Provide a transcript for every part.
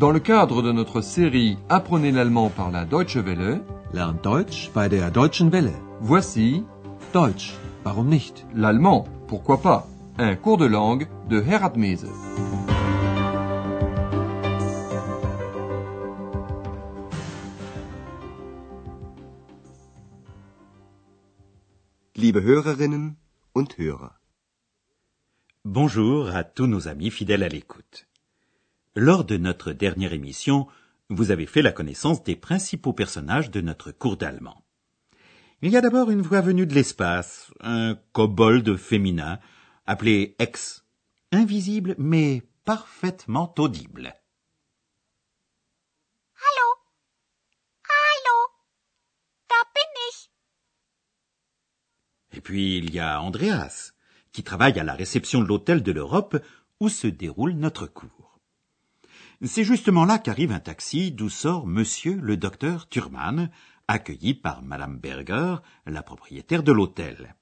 Dans le cadre de notre série Apprenez l'allemand par la Deutsche Welle, Lernt Deutsch bei der Deutschen Welle. voici Deutsch, warum nicht? l'allemand, pourquoi pas, un cours de langue de Herat Mese. Liebe Hörerinnen und Hörer. Bonjour à tous nos amis fidèles à l'écoute. Lors de notre dernière émission, vous avez fait la connaissance des principaux personnages de notre cours d'allemand. Il y a d'abord une voix venue de l'espace, un kobold féminin, appelé Ex, invisible mais parfaitement audible. Hallo. Hallo. Da bin ich. Et puis il y a Andreas, qui travaille à la réception de l'hôtel de l'Europe où se déroule notre cours. C'est justement là qu'arrive un taxi d'où sort monsieur le docteur Thurman, accueilli par madame Berger, la propriétaire de l'hôtel.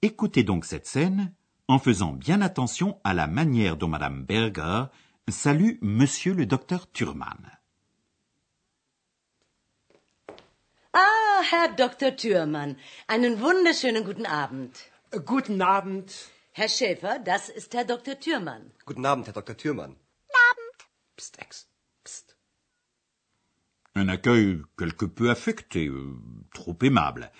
Écoutez donc cette scène en faisant bien attention à la manière dont madame Berger salue monsieur le docteur Thurman. Ah, Herr Dr. Thürmann, einen wunderschönen guten Abend. Guten Abend. Herr Schäfer, das ist Herr Dr. Thürmann. Guten Abend, Herr Dr. Thürmann. Un accueil quelque peu affecté, euh, trop aimable.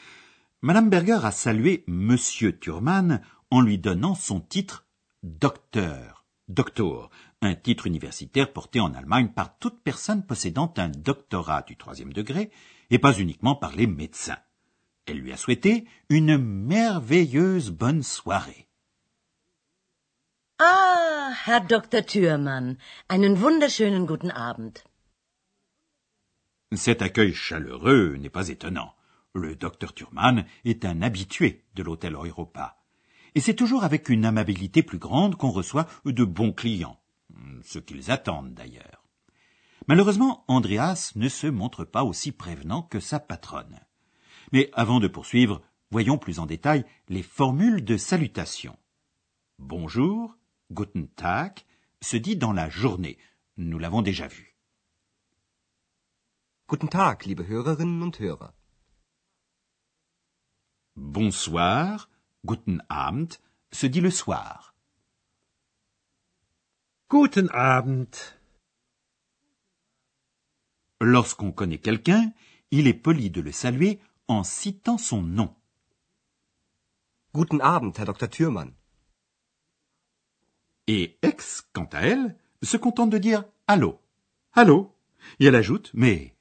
Madame Berger a salué Monsieur Thurman en lui donnant son titre docteur, doctor, un titre universitaire porté en Allemagne par toute personne possédant un doctorat du troisième degré et pas uniquement par les médecins. Elle lui a souhaité une merveilleuse bonne soirée. Ah, Herr Dr. Thürmann, einen wunderschönen guten Abend. Cet accueil chaleureux n'est pas étonnant. Le docteur Thurman est un habitué de l'hôtel Europa. Et c'est toujours avec une amabilité plus grande qu'on reçoit de bons clients. Ce qu'ils attendent d'ailleurs. Malheureusement, Andreas ne se montre pas aussi prévenant que sa patronne. Mais avant de poursuivre, voyons plus en détail les formules de salutation. Bonjour, Guten Tag, se dit dans la journée. Nous l'avons déjà vu. Guten Tag, liebe Hörerinnen und Hörer. Bonsoir, Guten Abend, se dit le soir. Guten Abend. Lorsqu'on connaît quelqu'un, il est poli de le saluer en citant son nom. Guten Abend, Herr Dr. Thürmann. Et Ex, quant à elle, se contente de dire allô. Allô. Et elle ajoute, mais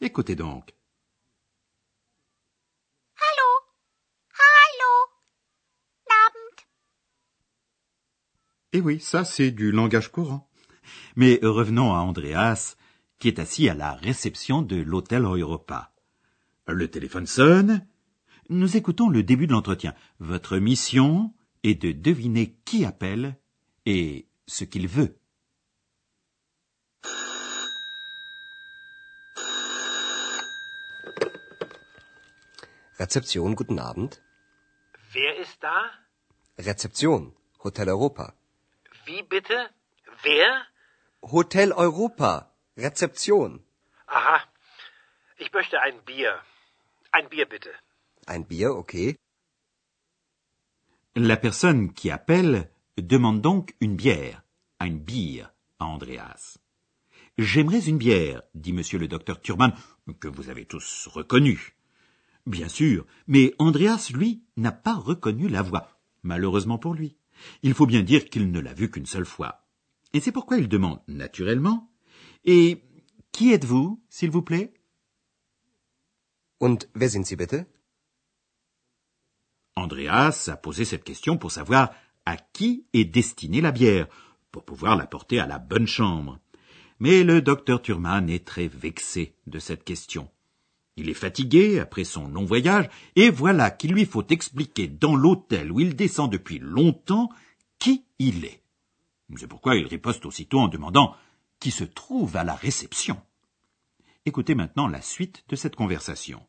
écoutez donc. Hallo. Abend. Et oui, ça c'est du langage courant. Mais revenons à Andreas, qui est assis à la réception de l'hôtel Europa. Le téléphone sonne. Nous écoutons le début de l'entretien. Votre mission est de deviner qui appelle et ce qu'il veut. Rezeption, guten Abend. Wer ist da? Rezeption, Hotel Europa. Wie bitte? Wer? Hotel Europa. Rezeption. Aha. Ich möchte ein Bier. Ein Bier bitte. Ein Bier, okay. La personne qui appelle demande donc une bière, ein Bier, à Andreas. J'aimerais une bière, dit monsieur le docteur Thurman, que vous avez tous reconnu. Bien sûr, mais Andreas, lui, n'a pas reconnu la voix, malheureusement pour lui. Il faut bien dire qu'il ne l'a vue qu'une seule fois. Et c'est pourquoi il demande, naturellement, Et qui êtes-vous, s'il vous plaît? Und wer sind Sie bitte? Andreas a posé cette question pour savoir à qui est destinée la bière, pour pouvoir la porter à la bonne chambre. Mais le docteur Thurman est très vexé de cette question. Il est fatigué après son long voyage, et voilà qu'il lui faut expliquer dans l'hôtel où il descend depuis longtemps qui il est. C'est pourquoi il riposte aussitôt en demandant qui se trouve à la réception? Écoutez maintenant la suite de cette conversation.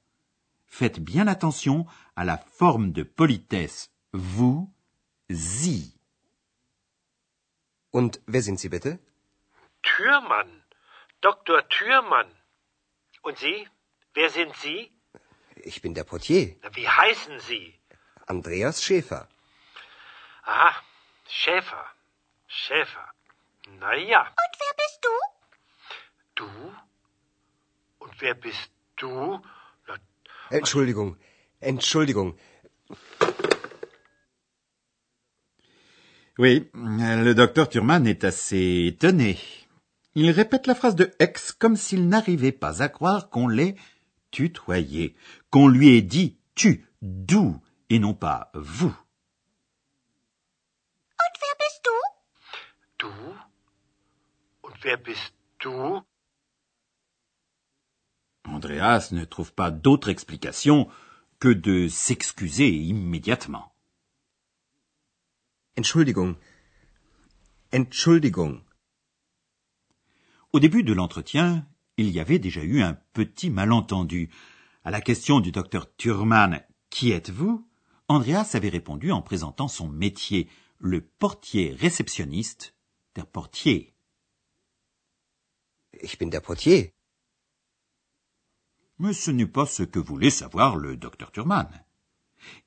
Faites bien attention à la forme de politesse vous, sie. Und wer sind Sie bitte? Türmann. Dr. Türmann. Und Sie? Wer sind Sie? Ich bin der Portier, Na, Wie heißen Sie? Andreas Schäfer. Aha, Schäfer. Schäfer. Na ja. Und wer bist du? Du? Und wer bist du? Na, Entschuldigung, Entschuldigung. Oui, le docteur Thurman est assez étonné. Il répète la phrase de X comme s'il n'arrivait pas à croire qu'on l'ait tutoyé, qu'on lui ait dit tu, du, et non pas vous. Und wer bist du? du? Und wer bist du? Andreas ne trouve pas d'autre explication que de s'excuser immédiatement. Entschuldigung. Entschuldigung. Au début de l'entretien, il y avait déjà eu un petit malentendu. À la question du docteur Thurman Qui êtes-vous? Andreas avait répondu en présentant son métier, le portier réceptionniste der Portier. Ich bin der Portier. Mais ce n'est pas ce que voulait savoir le docteur Thurman.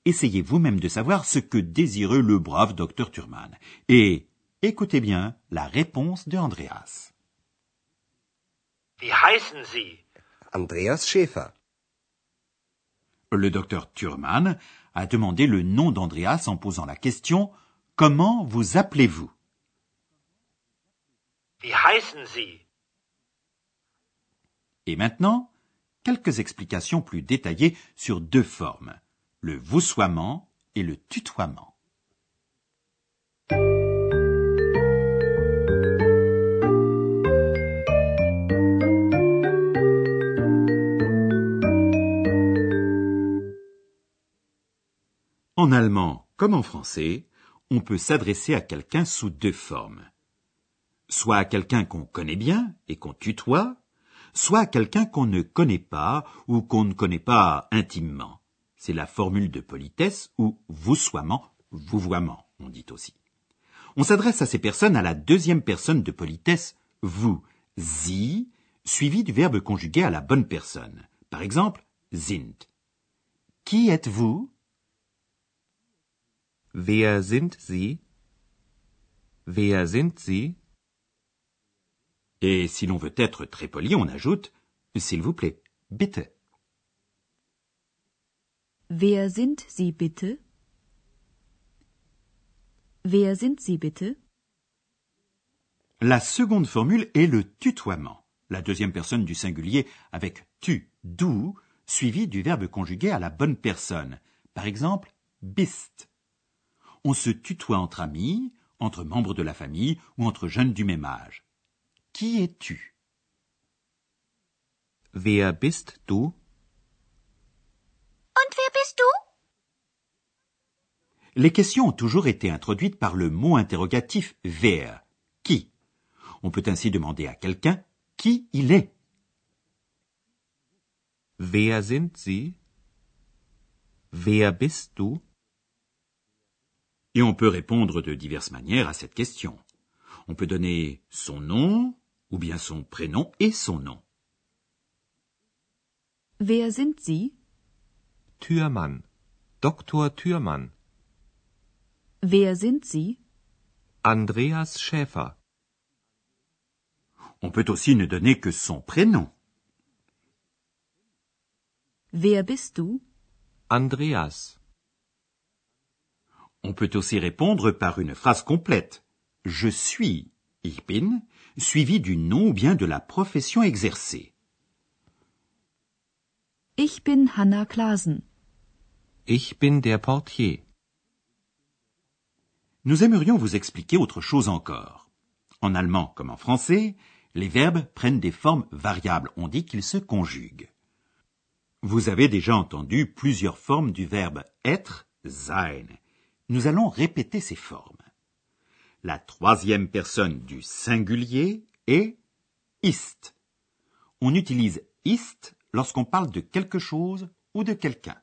Essayez vous-même de savoir ce que désirait le brave docteur Thurman. Et écoutez bien la réponse de Andreas. Wie heißen Sie? Andreas Schäfer. Le docteur Thurman a demandé le nom d'Andreas en posant la question Comment vous appelez-vous? Wie heißen Sie? Et maintenant, quelques explications plus détaillées sur deux formes, le voussoiement et le tutoiement. En allemand comme en français, on peut s'adresser à quelqu'un sous deux formes. Soit à quelqu'un qu'on connaît bien et qu'on tutoie, soit à quelqu'un qu'on ne connaît pas ou qu'on ne connaît pas intimement. C'est la formule de politesse ou voussoiement, vouvoiement, on dit aussi. On s'adresse à ces personnes à la deuxième personne de politesse, vous, sie, suivi du verbe conjugué à la bonne personne. Par exemple, sind. Qui êtes-vous? Wer sind Sie? Wer sind Sie? Et si l'on veut être très poli, on ajoute s'il vous plaît, bitte. Wer sind Sie bitte? Wer sind Sie bitte? La seconde formule est le tutoiement, la deuxième personne du singulier avec tu, du, suivi du verbe conjugué à la bonne personne. Par exemple, bist. On se tutoie entre amis, entre membres de la famille ou entre jeunes du même âge. Qui es-tu? Wer bist du? Und wer bist du? Les questions ont toujours été introduites par le mot interrogatif wer, qui. On peut ainsi demander à quelqu'un qui il est. Wer sind Sie? Wer bist du? Et on peut répondre de diverses manières à cette question. On peut donner son nom, ou bien son prénom et son nom. Wer sind Sie? Türmann. Dr. Türmann. Wer sind Sie? Andreas Schäfer. On peut aussi ne donner que son prénom. Wer bist du? Andreas. On peut aussi répondre par une phrase complète. Je suis, ich bin, suivi du nom ou bien de la profession exercée. Ich bin Hanna Klasen. Ich bin der Portier. Nous aimerions vous expliquer autre chose encore. En allemand comme en français, les verbes prennent des formes variables. On dit qu'ils se conjuguent. Vous avez déjà entendu plusieurs formes du verbe être, sein. Nous allons répéter ces formes. La troisième personne du singulier est ist. On utilise ist lorsqu'on parle de quelque chose ou de quelqu'un.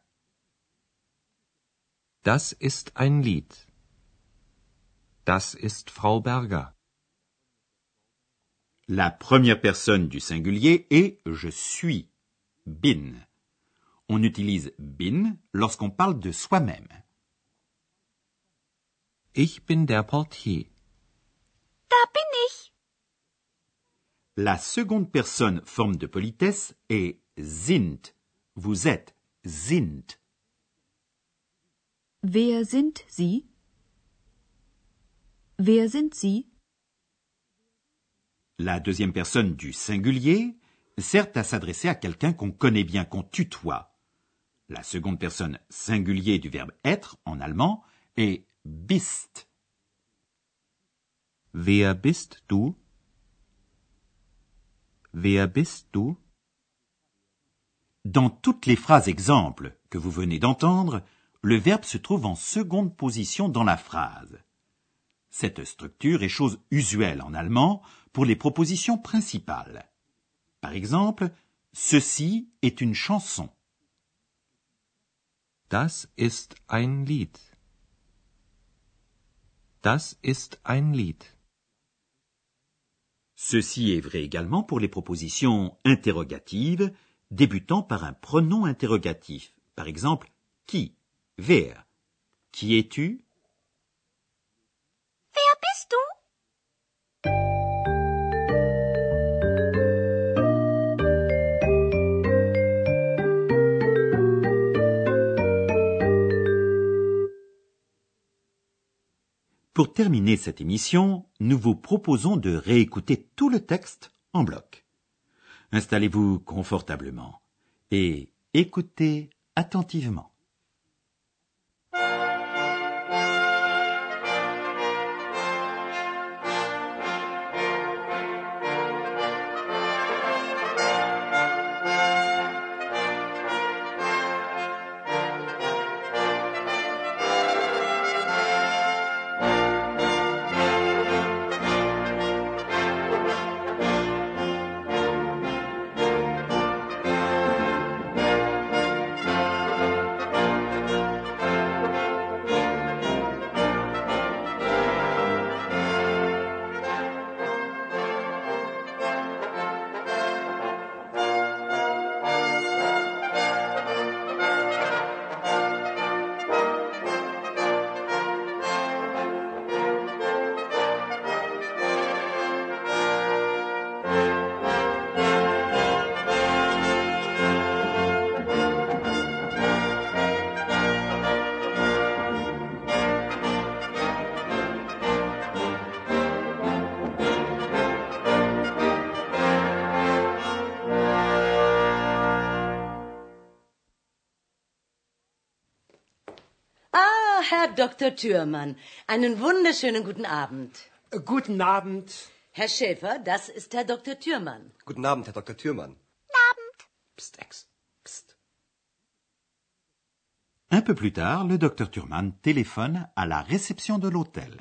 Das ist ein Lied. Das ist Frau Berger. La première personne du singulier est je suis, bin. On utilise bin lorsqu'on parle de soi-même. Ich bin der Portier. Da bin ich. La seconde personne forme de politesse est sind. Vous êtes sind. Wer sind Sie? Wer sind Sie? La deuxième personne du singulier sert à s'adresser à quelqu'un qu'on connaît bien, qu'on tutoie. La seconde personne singulier du verbe être en allemand est bist. Wer bist du? Wer bist du? Dans toutes les phrases exemples que vous venez d'entendre, le verbe se trouve en seconde position dans la phrase. Cette structure est chose usuelle en allemand pour les propositions principales. Par exemple, ceci est une chanson. Das ist ein Lied. Das ist ein Lied. Ceci est vrai également pour les propositions interrogatives débutant par un pronom interrogatif. Par exemple, qui, wer? Qui es-tu? Pour terminer cette émission, nous vous proposons de réécouter tout le texte en bloc. Installez-vous confortablement et écoutez attentivement. Herr Dr. Thürmann, einen wunderschönen guten Abend. Guten Abend. Herr Schäfer, das ist Herr Dr. Thürmann. Guten Abend, Herr Dr. Thürmann. Psst, Ex. Psst. Un peu plus tard, le docteur Thurman téléphone à la réception de l'hôtel.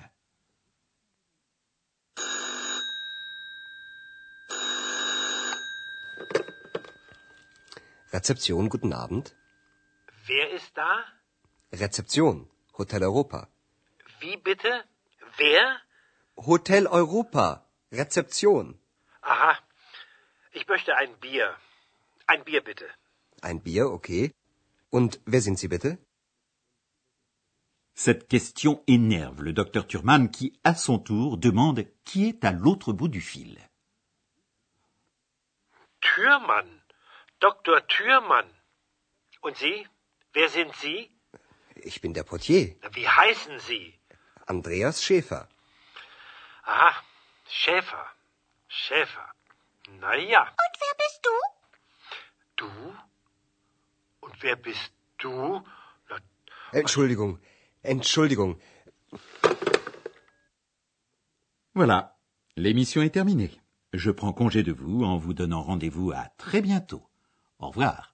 Rezeption, guten Abend. Wer ist da? Rezeption, Hotel Europa. Wie bitte? Wer? Hotel Europa. Rezeption. Aha. Ich möchte ein Bier. Ein Bier bitte. Ein Bier, okay. Und wer sind Sie bitte? Cette question énerve le docteur Thurman qui, à son tour, demande qui est à l'autre bout du fil. Türmann. Dr. Türmann. Und Sie? Wer sind Sie? Ich bin der Portier, Wie heißen Sie? Andreas Schäfer. Aha. Schäfer. Schäfer. Na ja. Und wer bist du? Du? Und wer bist du? Na, Entschuldigung, Entschuldigung. Voilà, l'émission est terminée. Je prends congé de vous en vous donnant rendez-vous à très bientôt. Au revoir.